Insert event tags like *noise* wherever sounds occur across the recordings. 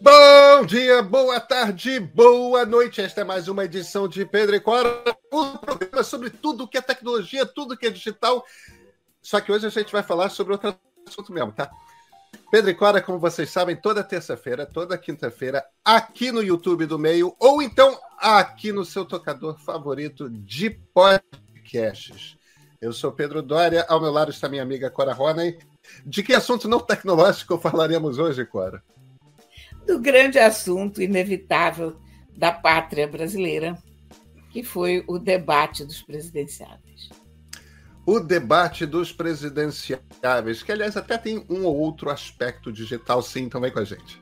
Bom dia, boa tarde, boa noite. Esta é mais uma edição de Pedro e Cora, um programa sobre tudo que é tecnologia, tudo que é digital. Só que hoje a gente vai falar sobre outro assunto mesmo, tá? Pedro e Cora, como vocês sabem, toda terça-feira, toda quinta-feira, aqui no YouTube do Meio, ou então aqui no seu tocador favorito de podcasts. Eu sou Pedro Dória, ao meu lado está minha amiga Cora Roney. De que assunto não tecnológico falaremos hoje, Cora? Do grande assunto inevitável da pátria brasileira, que foi o debate dos presidenciáveis. O debate dos presidenciáveis, que aliás até tem um ou outro aspecto digital, sim, também com a gente.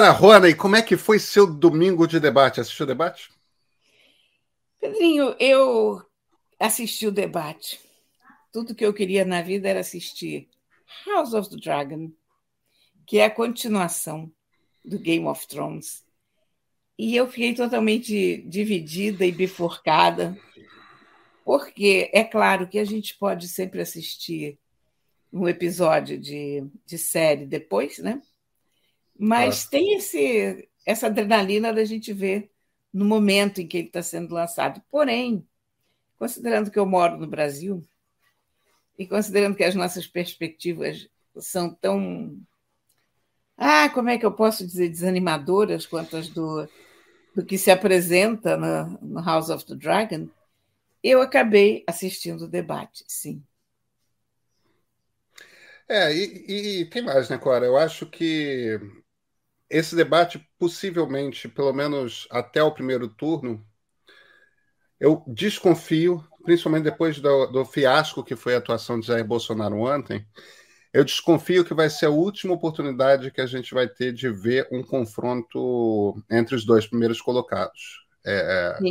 Clara Rona, e como é que foi seu domingo de debate? Assistiu o debate? Pedrinho, eu assisti o debate. Tudo que eu queria na vida era assistir House of the Dragon, que é a continuação do Game of Thrones. E eu fiquei totalmente dividida e bifurcada, porque é claro que a gente pode sempre assistir um episódio de, de série depois, né? Mas ah. tem esse, essa adrenalina da gente ver no momento em que ele está sendo lançado. Porém, considerando que eu moro no Brasil e considerando que as nossas perspectivas são tão. Ah, como é que eu posso dizer desanimadoras quanto as do, do que se apresenta no, no House of the Dragon, eu acabei assistindo o debate, sim. É, e, e, tem mais, né, Cora? Eu acho que esse debate, possivelmente, pelo menos até o primeiro turno, eu desconfio, principalmente depois do, do, fiasco que foi a atuação de Jair Bolsonaro ontem, eu desconfio que vai ser a última oportunidade que a gente vai ter de ver um confronto entre os dois primeiros colocados. É, é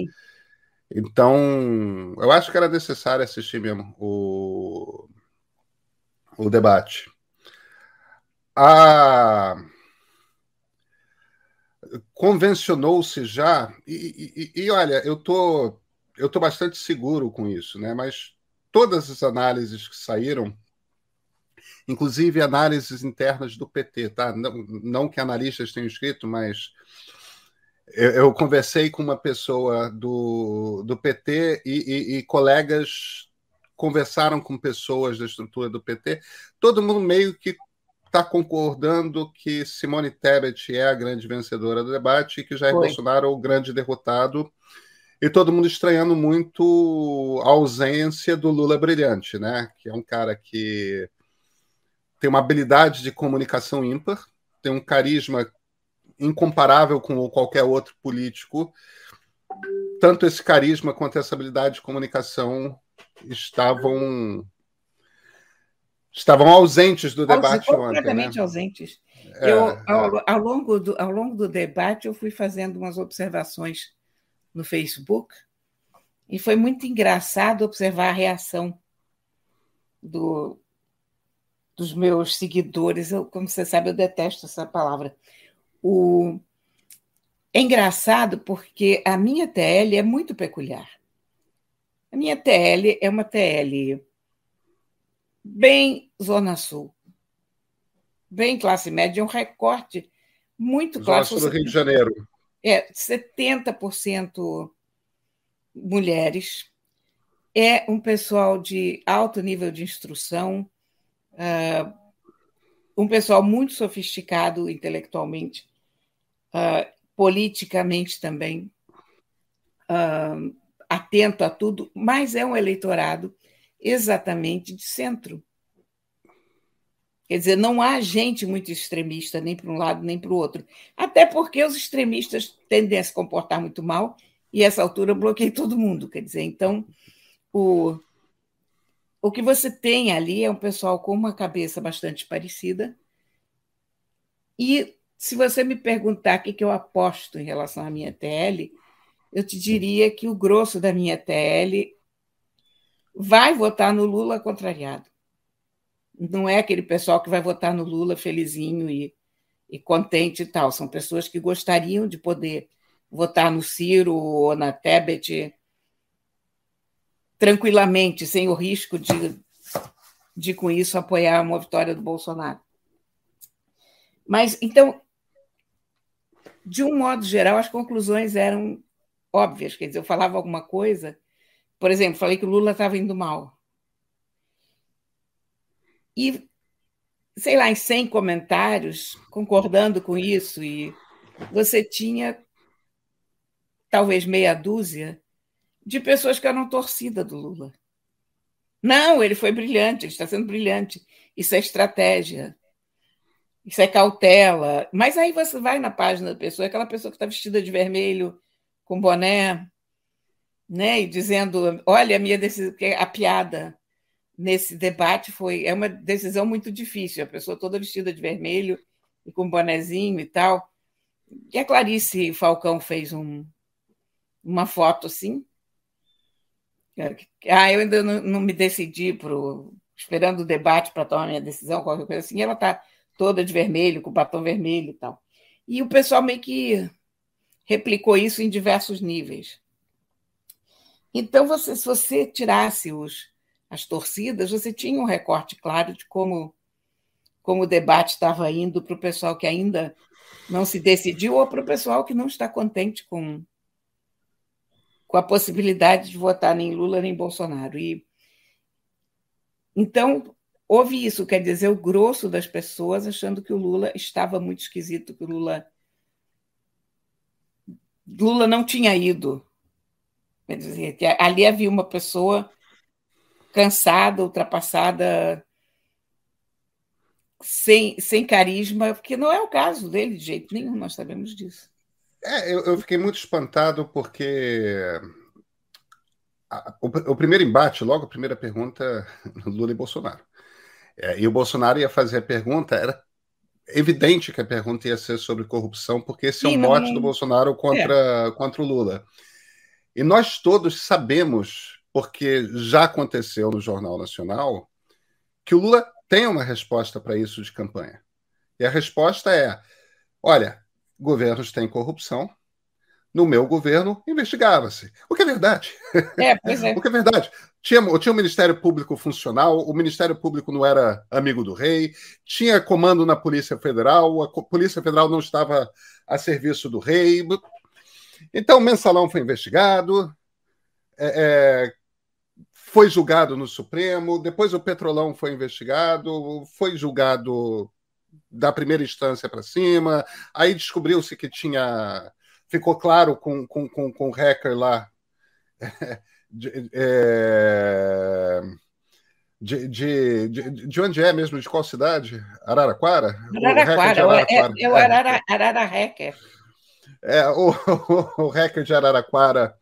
então, eu acho que era necessário assistir mesmo o, o debate. A convencionou-se já, e, e, e, olha, eu tô, eu tô bastante seguro com isso, né? Mas todas as análises que saíram, inclusive análises internas do PT, tá? Não, não que analistas tenham escrito, mas eu, eu conversei com uma pessoa do, do PT e, e colegas conversaram com pessoas da estrutura do PT, todo mundo meio que está concordando que Simone Tebet é a grande vencedora do debate e que Jair Foi. Bolsonaro é o grande derrotado. E todo mundo estranhando muito a ausência do Lula brilhante, né? Que é um cara que tem uma habilidade de comunicação ímpar, tem um carisma incomparável com qualquer outro político. Tanto esse carisma quanto essa habilidade de comunicação estavam estavam ausentes do debate completamente ontem. Completamente né? ausentes. É, eu, ao, é. ao, longo do, ao longo do debate, eu fui fazendo umas observações no Facebook e foi muito engraçado observar a reação do, dos meus seguidores. Eu, como você sabe, eu detesto essa palavra. O, é engraçado porque a minha TL é muito peculiar. A minha TL é uma TL bem Zona Sul, bem classe média, um recorte muito claro. Zona Sul do Rio de Janeiro. É, 70% mulheres, é um pessoal de alto nível de instrução, uh, um pessoal muito sofisticado intelectualmente, uh, politicamente também, uh, atento a tudo, mas é um eleitorado exatamente de centro. Quer dizer, não há gente muito extremista, nem para um lado nem para o outro. Até porque os extremistas tendem a se comportar muito mal, e essa altura bloqueia todo mundo. Quer dizer, então, o, o que você tem ali é um pessoal com uma cabeça bastante parecida. E se você me perguntar o que, que eu aposto em relação à minha TL, eu te diria que o grosso da minha TL vai votar no Lula contrariado. Não é aquele pessoal que vai votar no Lula felizinho e, e contente e tal. São pessoas que gostariam de poder votar no Ciro ou na Tebet tranquilamente, sem o risco de, de com isso apoiar uma vitória do Bolsonaro. Mas então, de um modo geral, as conclusões eram óbvias. Quer dizer, eu falava alguma coisa, por exemplo, falei que o Lula estava indo mal. E, sei lá, em 100 comentários concordando com isso, e você tinha talvez meia dúzia de pessoas que eram torcida do Lula. Não, ele foi brilhante, ele está sendo brilhante. Isso é estratégia. Isso é cautela. Mas aí você vai na página da pessoa, aquela pessoa que está vestida de vermelho, com boné, né? E dizendo: olha, a minha decisão, a piada nesse debate foi é uma decisão muito difícil. A pessoa toda vestida de vermelho e com bonezinho e tal. E a Clarice Falcão fez um, uma foto assim. Ah, eu ainda não, não me decidi pro, esperando o debate para tomar minha decisão, qualquer coisa assim. ela está toda de vermelho, com batom vermelho e tal. E o pessoal meio que replicou isso em diversos níveis. Então, você, se você tirasse os, as torcidas, você tinha um recorte claro de como, como o debate estava indo para o pessoal que ainda não se decidiu ou para o pessoal que não está contente com, com a possibilidade de votar nem Lula nem Bolsonaro. E então houve isso, quer dizer, o grosso das pessoas achando que o Lula estava muito esquisito, que o Lula Lula não tinha ido. Quer dizer, que ali havia uma pessoa cansada, ultrapassada, sem, sem carisma, porque não é o caso dele de jeito nenhum, nós sabemos disso. É, eu, eu fiquei muito espantado porque a, o, o, primeiro embate, logo a primeira pergunta, *laughs* Lula e Bolsonaro. É, e o Bolsonaro ia fazer a pergunta, era evidente que a pergunta ia ser sobre corrupção, porque esse Sim, é o mote não... do Bolsonaro contra, é. contra o Lula. E nós todos sabemos, porque já aconteceu no Jornal Nacional, que o Lula tem uma resposta para isso de campanha. E a resposta é: olha, governos têm corrupção, no meu governo investigava-se. O que é verdade. É, pois é. *laughs* o que é verdade. Tinha, tinha o Ministério Público funcional, o Ministério Público não era amigo do rei, tinha comando na Polícia Federal, a Polícia Federal não estava a serviço do rei. Então, o mensalão foi investigado, é, é, foi julgado no Supremo, depois o Petrolão foi investigado, foi julgado da primeira instância para cima, aí descobriu-se que tinha ficou claro com, com, com, com o hacker lá. *laughs* De, é, de, de, de, de, onde é mesmo? De qual cidade? Araraquara? Araraquara, o Araraquara. É, é, o Arara, Arara Hacker. É, o, o, *laughs* o hacker de Araraquara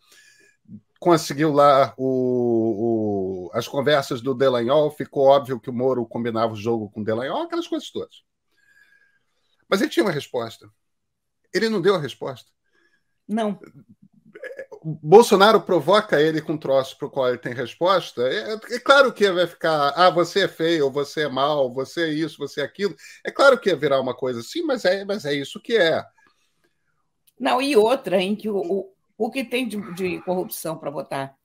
conseguiu lá o, o, as conversas do Delanhol, ficou óbvio que o Moro combinava o jogo com o Delanhol, aquelas coisas todas. Mas ele tinha uma resposta. Ele não deu a resposta. Não. Bolsonaro provoca ele com um troço para o qual ele tem resposta. É, é, claro que vai ficar, ah, você é feio, você é mal, você é isso, você é aquilo. É claro que ia virar uma coisa assim, mas é, mas é isso que é. Não, e outra, em que o, o, que tem de, de corrupção para votar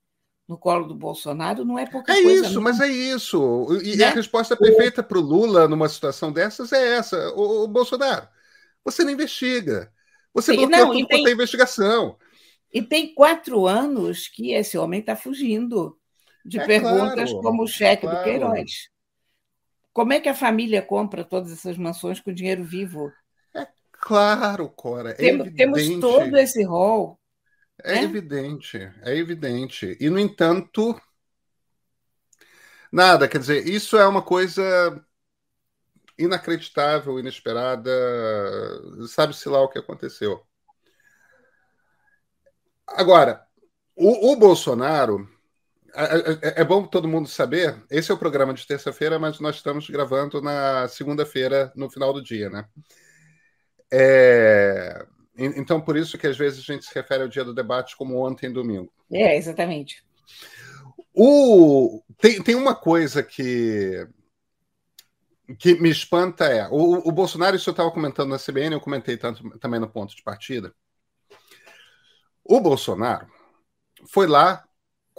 no colo do Bolsonaro não é pouca é coisa. É isso, não. mas é isso. E né? a resposta perfeita para o Lula numa situação dessas é essa. O, o Bolsonaro, você não investiga. Você bloqueou não, tudo tem, investigação. E tem quatro anos que esse homem está fugindo de é perguntas claro, como o cheque claro. do Queiroz. Como é que a família compra todas essas mansões com dinheiro vivo? É claro, Cora. É temos, temos todo esse rol. É né? evidente, é evidente. E, no entanto, nada, quer dizer, isso é uma coisa inacreditável, inesperada, sabe-se lá o que aconteceu. Agora, o, o Bolsonaro, é, é, bom todo mundo saber, esse é o programa de terça-feira, mas nós estamos gravando na segunda-feira, no final do dia, né? É, então, por isso que às vezes a gente se refere ao dia do debate como ontem, domingo. É, exatamente. O, tem, tem uma coisa que que me espanta é o, o Bolsonaro, isso eu estava comentando na CBN, eu comentei tanto, também no ponto de partida. O Bolsonaro foi lá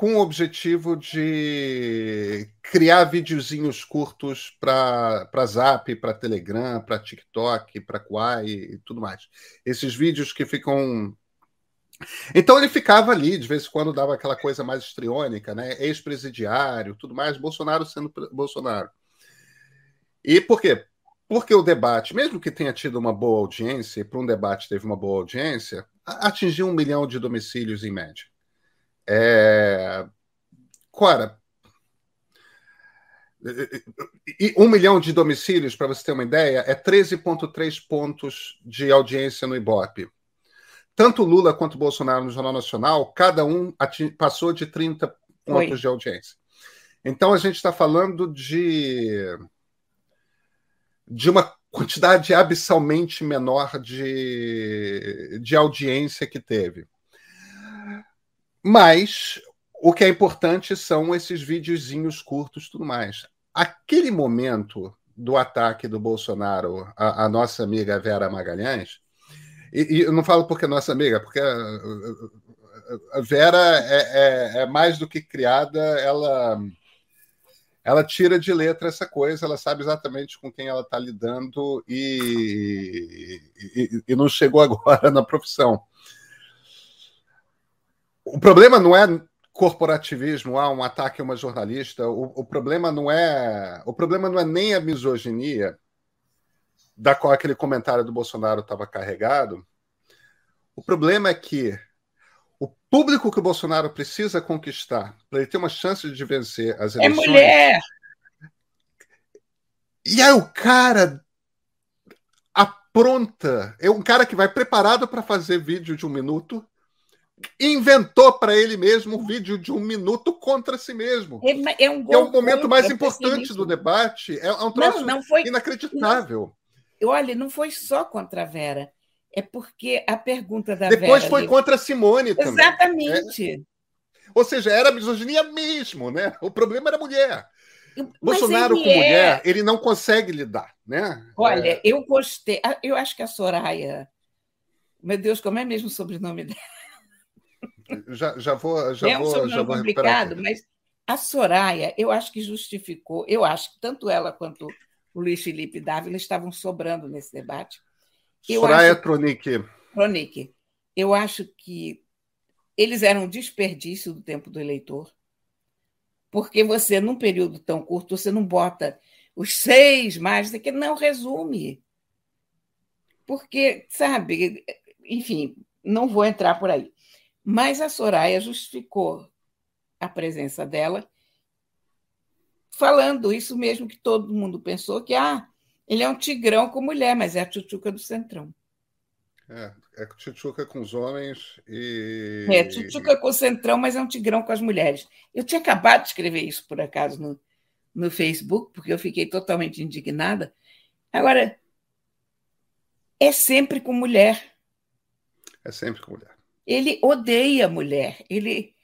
com o objetivo de criar videozinhos curtos para Zap, para Telegram, para TikTok, para Quai e tudo mais. Esses vídeos que ficam. Então ele ficava ali, de vez em quando dava aquela coisa mais estriônica, né? Ex-presidiário, tudo mais, Bolsonaro sendo Bolsonaro. E por quê? Porque o debate, mesmo que tenha tido uma boa audiência, para um debate teve uma boa audiência, atingiu um milhão de domicílios em média. É... Cora, um milhão de domicílios, para você ter uma ideia, é 13,3 pontos de audiência no Ibope. Tanto Lula quanto Bolsonaro no Jornal Nacional, cada um passou de 30 pontos Oi. de audiência. Então a gente está falando de, de uma quantidade abissalmente menor de, de audiência que teve. Mas o que é importante são esses videozinhos curtos tudo mais. Aquele momento do ataque do Bolsonaro à, à nossa amiga Vera Magalhães, e, e, eu não falo porque é nossa amiga, porque a, a Vera é, é, é, mais do que criada, ela, ela tira de letra essa coisa, ela sabe exatamente com quem ela está lidando e, e, e não chegou *laughs* agora na profissão. O problema não é corporativismo, ah, um ataque a uma jornalista. O, o, problema não é o problema não é nem a misoginia da qual aquele comentário do Bolsonaro estava carregado. O problema é que o público que o Bolsonaro precisa conquistar para ele ter uma chance de vencer as é eleições. É mulher. E aí o cara apronta, é um cara que vai preparado para fazer vídeo de um minuto inventou para ele mesmo um vídeo de um minuto contra si mesmo. É, é um é o momento mais importante do debate. É, é um troço não, não foi, inacreditável. Não, olha, não foi só contra a Vera. É porque a pergunta da Depois Vera... Depois foi ali... contra a Simone também. Exatamente. É. Ou seja, era misoginia mesmo, né? O problema era a mulher. Mas Bolsonaro com é... mulher, ele não consegue lidar, né? Olha, é... eu gostei. Eu acho que a Soraya... Meu Deus, como é mesmo o sobrenome dela? Já, já vou. Já é um vou, já vou complicado, mas a Soraya, eu acho que justificou, eu acho que tanto ela quanto o Luiz Felipe Dávila estavam sobrando nesse debate. Eu Soraya acho, Tronic. Tronic. Eu acho que eles eram um desperdício do tempo do eleitor, porque você, num período tão curto, você não bota os seis mais, que não resume. Porque, sabe, enfim, não vou entrar por aí. Mas a Soraya justificou a presença dela, falando isso mesmo que todo mundo pensou, que ah, ele é um tigrão com mulher, mas é a tchutchuca do Centrão. É, é tchutchuca com os homens e. É, tchutchuca com o Centrão, mas é um tigrão com as mulheres. Eu tinha acabado de escrever isso, por acaso, no, no Facebook, porque eu fiquei totalmente indignada. Agora, é sempre com mulher. É sempre com mulher. Ele odeia a mulher. Ele,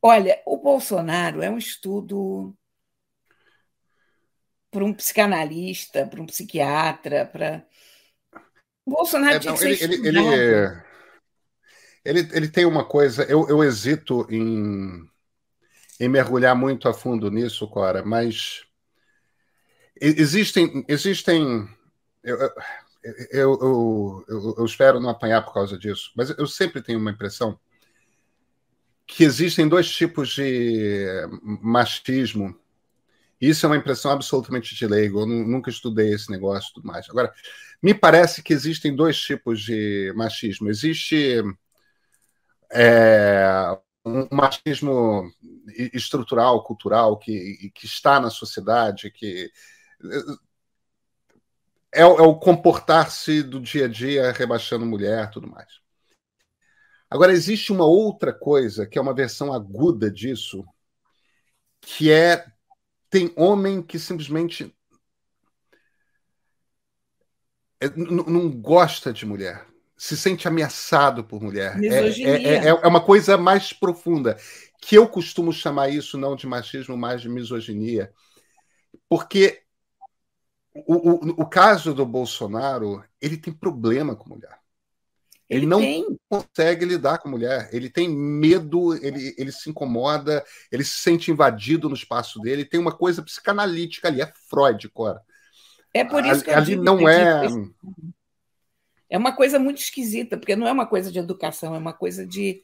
olha, o Bolsonaro é um estudo para um psicanalista, para um psiquiatra, para o Bolsonaro é, não, ele, ele, ele, ele, ele, tem uma coisa. Eu, eu hesito em, em mergulhar muito a fundo nisso, Cora, mas existem existem eu, eu, eu, eu, eu espero não apanhar por causa disso, mas eu sempre tenho uma impressão que existem dois tipos de machismo. Isso é uma impressão absolutamente de leigo. Eu nunca estudei esse negócio e tudo mais. Agora, me parece que existem dois tipos de machismo. Existe é, um machismo estrutural, cultural, que, que está na sociedade, que é, é o comportar-se do dia a dia rebaixando mulher tudo mais. Agora, existe uma outra coisa, que é uma versão aguda disso, que é. Tem homem que simplesmente é, não gosta de mulher, se sente ameaçado por mulher. É, é, é, é, uma coisa mais profunda, que eu costumo chamar isso não de machismo, mas de misoginia, porque o, o, o caso do Bolsonaro, ele tem problema com mulher. Ele, ele não tem. consegue lidar com mulher. Ele tem medo, ele, ele se incomoda, ele se sente invadido no espaço dele. Tem uma coisa psicanalítica ali, é Freud, Cora. É por isso que eu ali não é. É uma coisa muito esquisita, porque não é uma coisa de educação, é uma coisa de,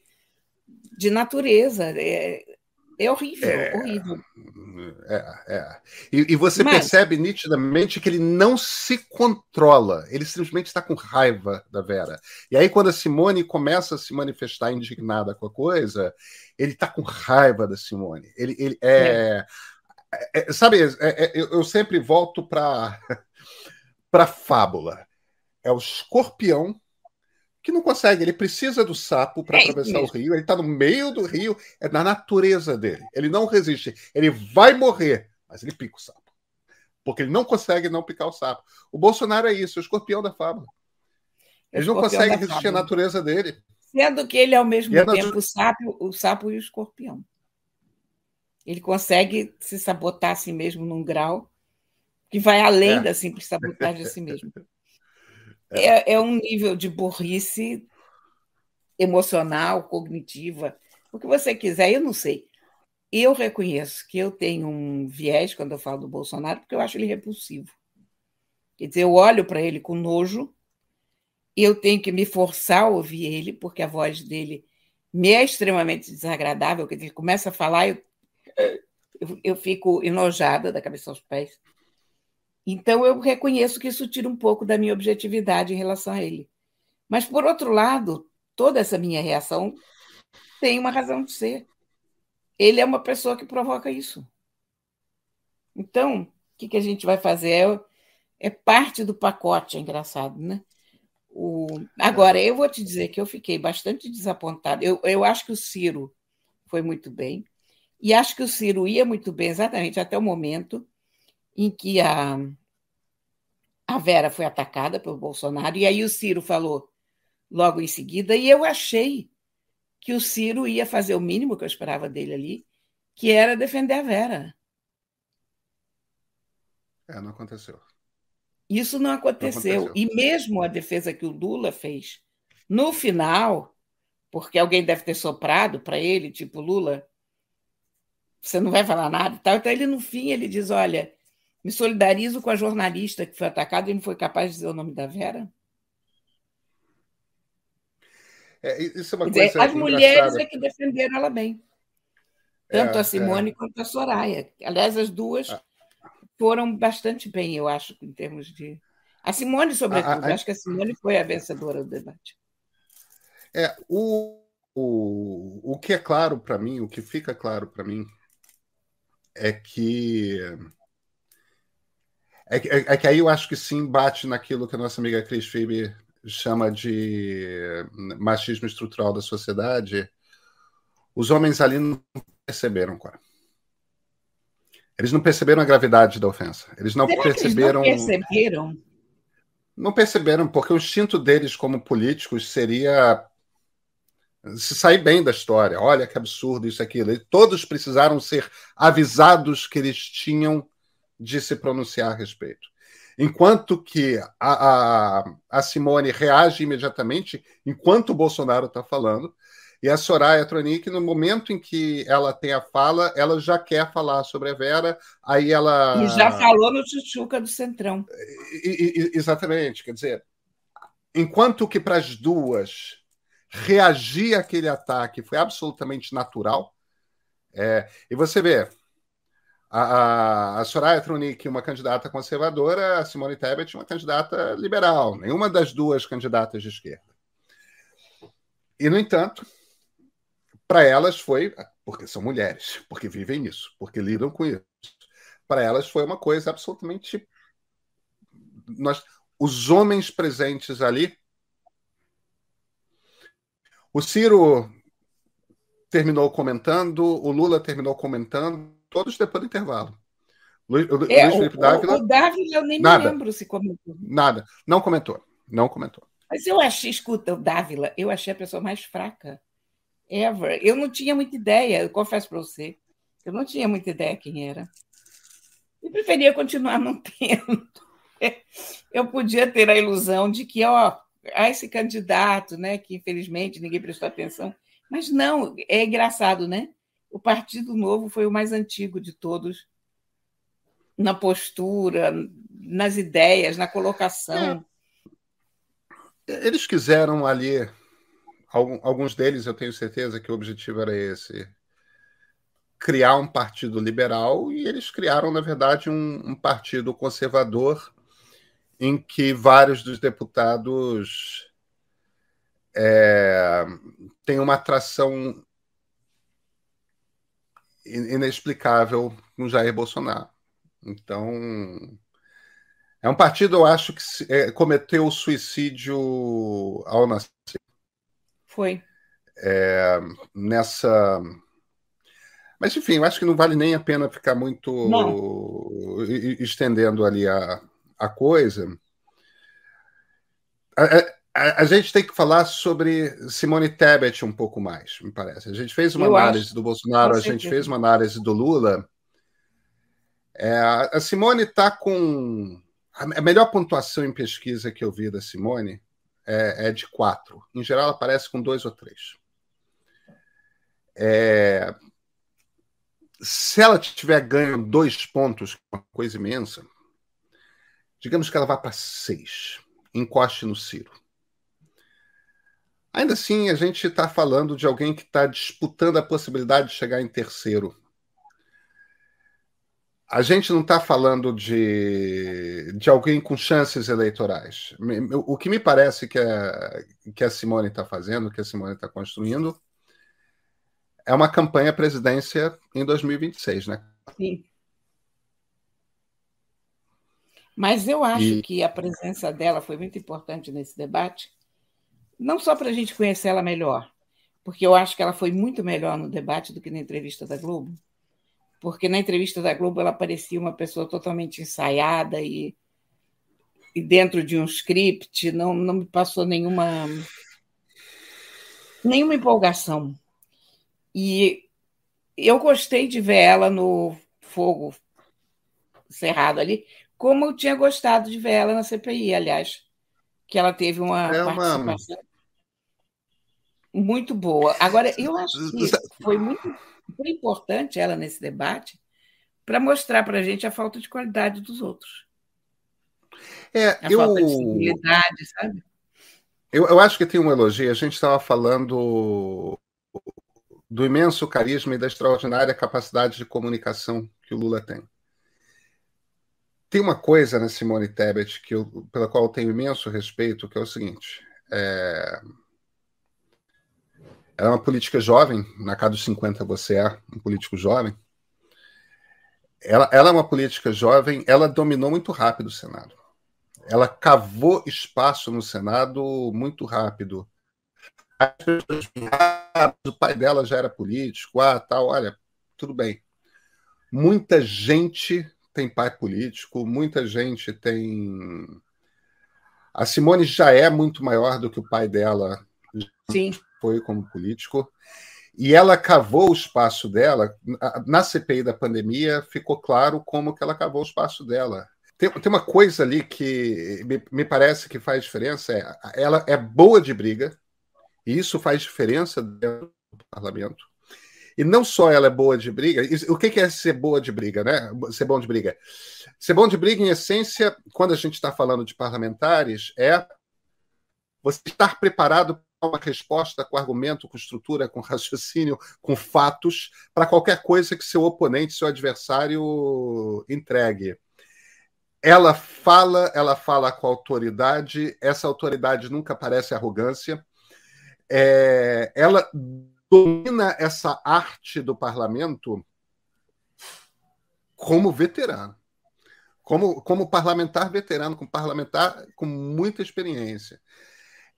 de natureza. É, é horrível, é, horrível. É, é. E, e você Mas, percebe nitidamente que ele não se controla, ele simplesmente está com raiva da Vera. E aí, quando a Simone começa a se manifestar indignada com a coisa, ele está com raiva da Simone. Ele, ele é, é. é sabe, é, é, eu, eu sempre volto para *laughs* a fábula. É o escorpião que não consegue, ele precisa do sapo para é atravessar o rio, ele está no meio do rio, é na natureza dele. Ele não resiste, ele vai morrer, mas ele pica o sapo. Porque ele não consegue não picar o sapo. O Bolsonaro é isso, o escorpião da fábula. Ele não consegue resistir à natureza dele. Sendo que ele é ao mesmo é tempo o sapo, o sapo e o escorpião. Ele consegue se sabotar a si mesmo num grau que vai além é. da simples sabotagem a si mesmo. *laughs* É, é um nível de burrice emocional, cognitiva, o que você quiser, eu não sei. Eu reconheço que eu tenho um viés quando eu falo do Bolsonaro, porque eu acho ele repulsivo. Quer dizer, eu olho para ele com nojo eu tenho que me forçar a ouvir ele, porque a voz dele me é extremamente desagradável. Quer dizer, ele começa a falar, eu, eu fico enojada da cabeça aos pés. Então, eu reconheço que isso tira um pouco da minha objetividade em relação a ele. Mas, por outro lado, toda essa minha reação tem uma razão de ser. Ele é uma pessoa que provoca isso. Então, o que, que a gente vai fazer? É, é parte do pacote, é engraçado, né? O... Agora, eu vou te dizer que eu fiquei bastante desapontada. Eu, eu acho que o Ciro foi muito bem, e acho que o Ciro ia muito bem exatamente até o momento em que a, a Vera foi atacada pelo Bolsonaro, e aí o Ciro falou logo em seguida, e eu achei que o Ciro ia fazer o mínimo que eu esperava dele ali, que era defender a Vera. É, não aconteceu. Isso não aconteceu. não aconteceu. E mesmo a defesa que o Lula fez no final, porque alguém deve ter soprado para ele, tipo Lula, você não vai falar nada, tal. Então ele no fim ele diz, olha, me solidarizo com a jornalista que foi atacada e não foi capaz de dizer o nome da Vera. É, isso é uma coisa dizer, as mulheres é que defenderam ela bem. Tanto é, a Simone é. quanto a Soraya. Aliás, as duas ah. foram bastante bem, eu acho, em termos de. A Simone, sobretudo. acho que a Simone foi a vencedora do debate. É, o, o, o que é claro para mim, o que fica claro para mim, é que é, é, é, que aí eu acho que sim bate naquilo que a nossa amiga Cris Phoebe chama de machismo estrutural da sociedade. Os homens ali não perceberam, cara. Eles não perceberam a gravidade da ofensa. Eles não Será perceberam. Eles não perceberam? Não perceberam, porque o instinto deles como políticos seria se sair bem da história. Olha que absurdo isso aquilo. E todos precisaram ser avisados que eles tinham de se pronunciar a respeito. Enquanto que a, a, a Simone reage imediatamente enquanto o Bolsonaro está falando, e a Soraya Tronic, no momento em que ela tem a fala, ela já quer falar sobre a Vera, aí ela. E já falou no Chuchuca do Centrão. E, e, exatamente, quer dizer, enquanto que para as duas reagir àquele ataque foi absolutamente natural, é, e você vê, a, a Soraya Tronic, uma candidata conservadora, a Simone Tebet, uma candidata liberal, nenhuma das duas candidatas de esquerda. E, no entanto, para elas foi, porque são mulheres, porque vivem isso, porque lidam com isso, para elas foi uma coisa absolutamente. Nós, os homens presentes ali. O Ciro terminou comentando, o Lula terminou comentando, todos depois do intervalo. Luiz, é, Luiz Felipe o, Dávila. O Dávila eu nem nada, me lembro se comentou. Nada. Não comentou. Não comentou. Mas eu achei, escuta, o Dávila, eu achei a pessoa mais fraca ever. Eu não tinha muita ideia, eu confesso para você. Eu não tinha muita ideia quem era. E preferia continuar *laughs* não tendo. eu podia ter a ilusão de que, ó, há esse candidato, né, que infelizmente ninguém prestou atenção. Mas não, é engraçado, né? O Partido Novo foi o mais antigo de todos na postura, nas ideias, na colocação. É. Eles quiseram ali, alguns deles eu tenho certeza que o objetivo era esse, criar um partido liberal e eles criaram, na verdade, um, um partido conservador em que vários dos deputados é, têm uma atração inexplicável com Jair Bolsonaro. Então, é um partido, eu acho, que é, cometeu suicídio ao nascer. Foi. É, nessa. Mas, enfim, eu acho que não vale nem a pena ficar muito não. estendendo ali a, a coisa. A, a, a, gente tem que falar sobre Simone Tebet um pouco mais, me parece. A gente fez uma eu análise acho. do Bolsonaro, a gente fez uma análise do Lula. É, a Simone está com. A melhor pontuação em pesquisa que eu vi da Simone é, é de quatro. Em geral, ela aparece com dois ou três. É, se ela tiver ganho dois pontos, é uma coisa imensa, digamos que ela vá para seis, encoste no Ciro. Ainda assim, a gente está falando de alguém que está disputando a possibilidade de chegar em terceiro a gente não está falando de, de alguém com chances eleitorais. O que me parece que a, que a Simone está fazendo, que a Simone está construindo, é uma campanha presidência em 2026, né? Sim. Mas eu acho e... que a presença dela foi muito importante nesse debate, não só para a gente conhecer ela melhor, porque eu acho que ela foi muito melhor no debate do que na entrevista da Globo porque na entrevista da Globo ela parecia uma pessoa totalmente ensaiada e, e dentro de um script, não, não me passou nenhuma nenhuma empolgação. E eu gostei de ver ela no fogo cerrado ali, como eu tinha gostado de ver ela na CPI, aliás, que ela teve uma, é uma... participação muito boa. Agora, eu acho que *laughs* foi muito foi importante ela nesse debate para mostrar para a gente a falta de qualidade dos outros. É, a eu... falta de civilidade, sabe? Eu, eu acho que tem um elogio. A gente estava falando do imenso carisma e da extraordinária capacidade de comunicação que o Lula tem. Tem uma coisa na Simone Tebet que eu, pela qual eu tenho imenso respeito, que é o seguinte: é... Ela é uma política jovem, na casa dos 50 você é um político jovem. Ela, ela é uma política jovem, ela dominou muito rápido o Senado. Ela cavou espaço no Senado muito rápido. O pai dela já era político, ah, tal, olha, tudo bem. Muita gente tem pai político, muita gente tem. A Simone já é muito maior do que o pai dela. Sim foi como político. E ela cavou o espaço dela. Na CPI da pandemia, ficou claro como que ela cavou o espaço dela. Tem, tem uma coisa ali que me, me parece que faz diferença: é, ela é boa de briga, e isso faz diferença dentro do parlamento. E não só ela é boa de briga, o que é ser boa de briga, né? Ser bom de briga. Ser bom de briga, em essência, quando a gente está falando de parlamentares, é você estar preparado uma resposta com argumento, com estrutura, com *laughs* raciocínio, com fatos, para qualquer coisa que seu oponente, seu adversário entregue. Ela fala, ela fala com autoridade, essa autoridade nunca parece arrogância. É, ela domina essa arte do parlamento como veterano, como, como parlamentar veterano, como parlamentar com muita experiência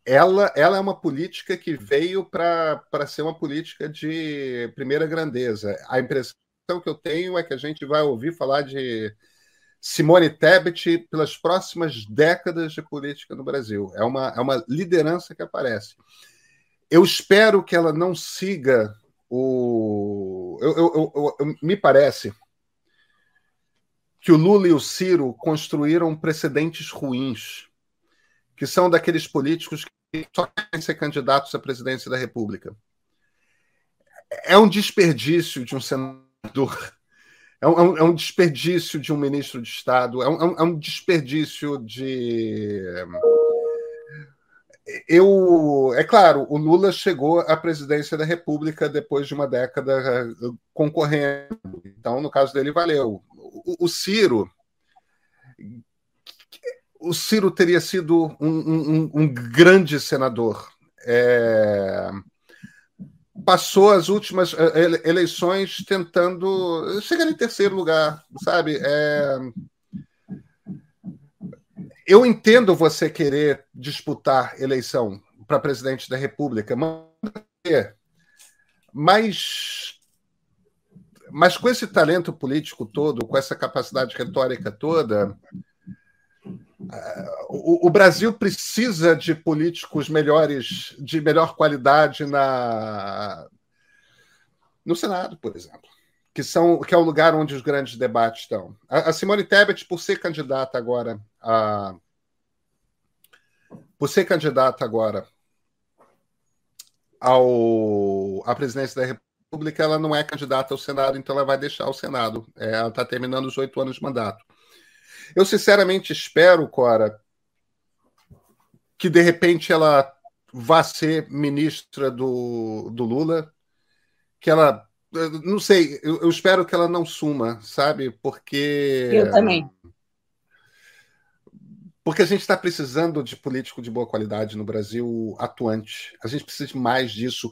ela, ela é uma política que veio para ser uma política de primeira grandeza. A impressão que eu tenho é que a gente vai ouvir falar de Simone Tebet pelas próximas décadas de política no Brasil. É uma, é uma liderança que aparece. Eu espero que ela não siga o. Eu, eu, eu, me parece que o Lula e o Ciro construíram precedentes ruins, que são daqueles políticos que só querem ser candidatos à presidência da República. É um desperdício de um senador, é um, é um desperdício de um ministro de Estado, é um, é um desperdício de eu, é claro, o Lula chegou à presidência da República depois de uma década eh, concorrendo. Então, no caso dele, valeu. O, o Ciro, o Ciro teria sido um, um, um grande senador. É, passou as últimas eh, eleições tentando chegar em terceiro lugar, sabe? É, eu entendo você querer disputar eleição para presidente da República, mas, mas com esse talento político todo, com essa capacidade retórica toda, o, o, Brasil precisa de políticos melhores, de melhor qualidade na no Senado, por exemplo, que são que é o lugar onde os grandes debates estão. A, a Simone Tebet, por ser candidata agora a por ser candidata agora ao, à presidência da República, ela não é candidata ao Senado, então ela vai deixar o Senado. É, ela está terminando os oito anos de mandato. Eu sinceramente espero, Cora, que de repente ela vá ser ministra do, do Lula, que ela. Não sei, eu, eu espero que ela não suma, sabe? Porque. Eu também. Porque a gente está precisando de político de boa qualidade no Brasil atuante. A gente precisa de mais disso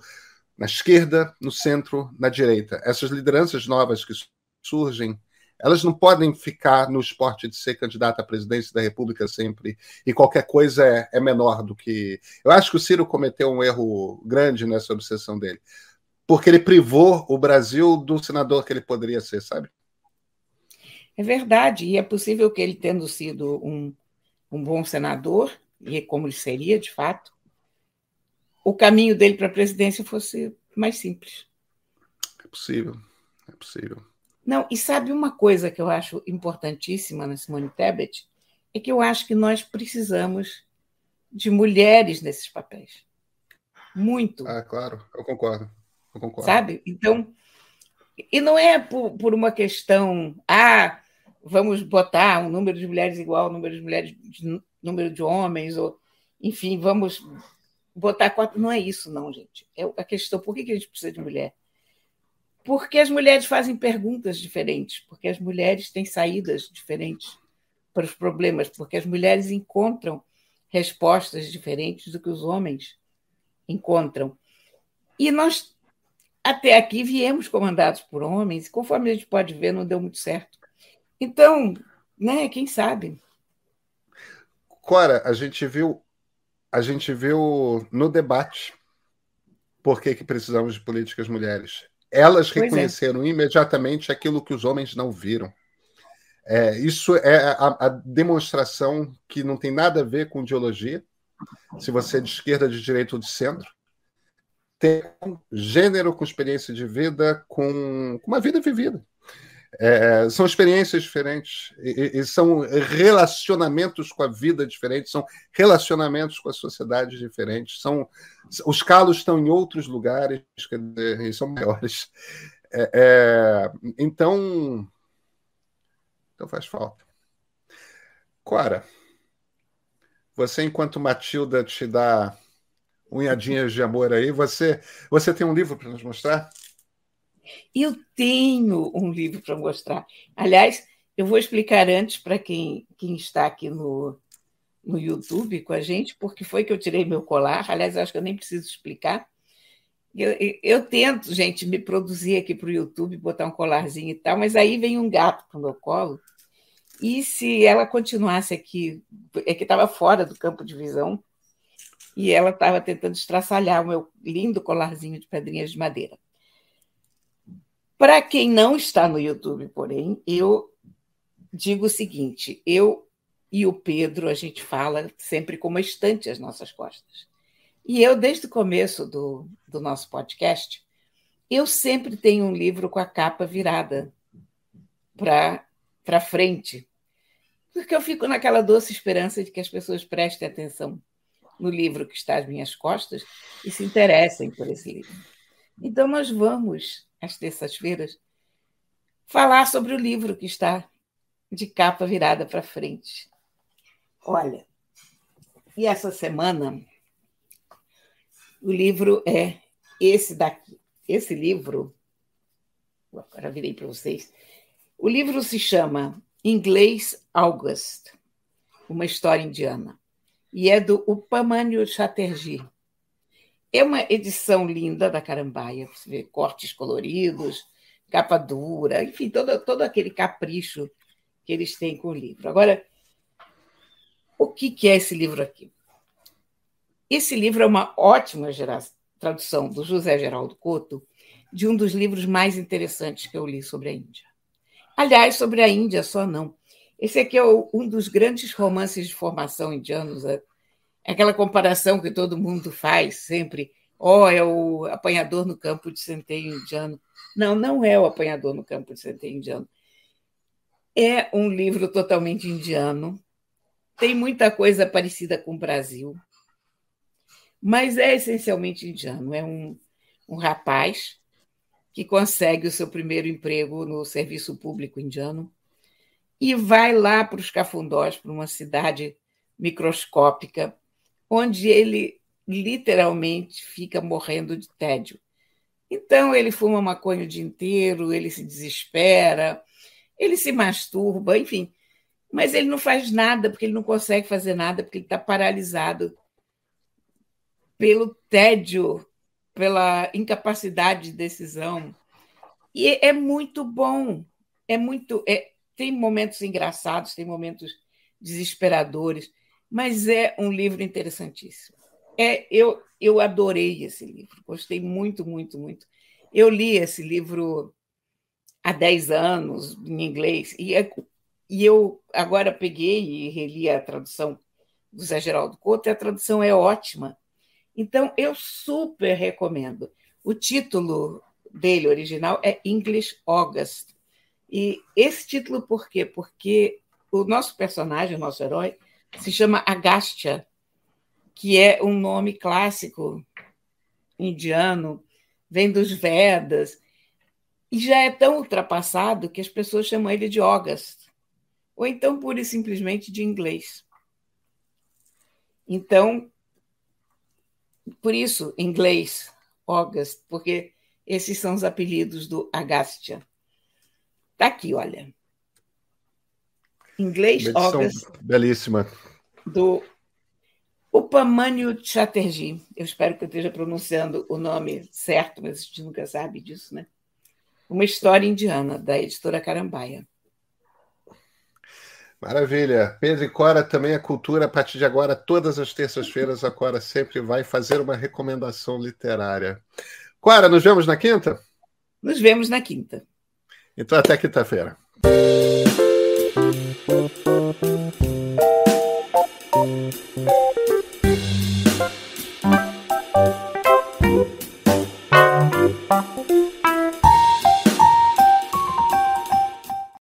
na esquerda, no centro, na direita. Essas lideranças novas que surgem, elas não podem ficar no esporte de ser candidata à presidência da República sempre e qualquer coisa é, é menor do que. Eu acho que o Ciro cometeu um erro grande nessa obsessão dele, porque ele privou o Brasil do senador que ele poderia ser, sabe? É verdade, e é possível que ele, tendo sido um um bom senador, e como ele seria de fato, o caminho dele para a presidência fosse mais simples. É possível, é possível. Não, e sabe uma coisa que eu acho importantíssima na Simone Tebet? É que eu acho que nós precisamos de mulheres nesses papéis. Muito. Ah, claro, eu concordo. Eu concordo. Sabe? Então, e não é por, por uma questão, ah, vamos botar um número de mulheres igual ao número de mulheres, de, número de homens, ou enfim, vamos botar quatro. Não é isso, não, gente. É a questão: por que a gente precisa de mulher? Porque as mulheres fazem perguntas diferentes, porque as mulheres têm saídas diferentes para os problemas, porque as mulheres encontram respostas diferentes do que os homens encontram. E nós, até aqui, viemos comandados por homens, e conforme a gente pode ver, não deu muito certo. Então, né, quem sabe? Cora, a gente viu a gente viu no debate por que, que precisamos de políticas mulheres. Elas pois é. reconheceram é. imediatamente aquilo que os homens não viram. É, isso é a, a, demonstração que não tem nada a ver com ideologia, se você é de esquerda, de direita ou de centro. Tem gênero com experiência de vida, com, uma vida vivida. É, são experiências diferentes e, e, são relacionamentos com a vida diferentes, são relacionamentos com a sociedade diferentes. São os calos estão em outros lugares dizer, e são maiores. É, é, então, então faz falta. Cora, você enquanto Matilda te dá unhadinhas de amor aí, você você tem um livro para nos mostrar? Eu tenho um livro para mostrar. Aliás, eu vou explicar antes para quem, quem está aqui no, no YouTube com a gente, porque foi que eu tirei meu colar. Aliás, acho que eu nem preciso explicar. Eu, eu, tento, gente, me produzir aqui para o YouTube, botar um colarzinho e tal, mas aí vem um gato para o meu colo. E se ela continuasse aqui, é que estava fora do campo de visão, e ela estava tentando estraçalhar o meu lindo colarzinho de pedrinhas de madeira. Para quem não está no YouTube, porém, eu digo o seguinte: eu e o Pedro, a gente fala sempre com uma estante às nossas costas. E eu, desde o começo do, do nosso podcast, eu sempre tenho um livro com a capa virada para frente, porque eu fico naquela doce esperança de que as pessoas prestem atenção no livro que está às minhas costas e se interessem por esse livro. Então, nós vamos, às terças-feiras, falar sobre o livro que está de capa virada para frente. Olha, e essa semana o livro é esse daqui. Esse livro, agora virei para vocês. O livro se chama Inglês August, uma história indiana, e é do Upamanyu Chatterjee. É uma edição linda da Carambaia, você vê cortes coloridos, capa dura, enfim, todo, todo aquele capricho que eles têm com o livro. Agora, o que, que é esse livro aqui? Esse livro é uma ótima tradução do José Geraldo Couto de um dos livros mais interessantes que eu li sobre a Índia. Aliás, sobre a Índia só não. Esse aqui é um dos grandes romances de formação indianos. É aquela comparação que todo mundo faz sempre. Oh, é o apanhador no campo de centeio indiano. Não, não é o apanhador no campo de centeio indiano. É um livro totalmente indiano, tem muita coisa parecida com o Brasil, mas é essencialmente indiano. É um, um rapaz que consegue o seu primeiro emprego no serviço público indiano e vai lá para os cafundós, para uma cidade microscópica, onde ele literalmente fica morrendo de tédio. Então ele fuma maconha o dia inteiro, ele se desespera, ele se masturba, enfim, mas ele não faz nada porque ele não consegue fazer nada porque ele está paralisado pelo tédio, pela incapacidade de decisão. E é muito bom, é muito, é, tem momentos engraçados, tem momentos desesperadores, mas é um livro interessantíssimo. É, eu, eu adorei esse livro, gostei muito, muito, muito. Eu li esse livro há 10 anos, em inglês, e é e eu agora peguei e reli a tradução do Zé Geraldo Couto, e a tradução é ótima. Então, eu super recomendo. O título dele original é English August. E esse título por quê? Porque o nosso personagem, o nosso herói, se chama Agastya, que é um nome clássico indiano, vem dos Vedas, e já é tão ultrapassado que as pessoas chamam ele de August ou então pura e simplesmente de inglês. Então, por isso, inglês, August, porque esses são os apelidos do Agastya. Está aqui, olha. Inglês, August. Belíssima. Do Upamanyu Chatterjee. Eu espero que eu esteja pronunciando o nome certo, mas a gente nunca sabe disso, né? Uma história indiana, da editora Carambaia. Maravilha. Pedro e Cora também a cultura. A partir de agora, todas as terças-feiras, a Cora sempre vai fazer uma recomendação literária. Cora, nos vemos na quinta? Nos vemos na quinta. Então, até quinta-feira.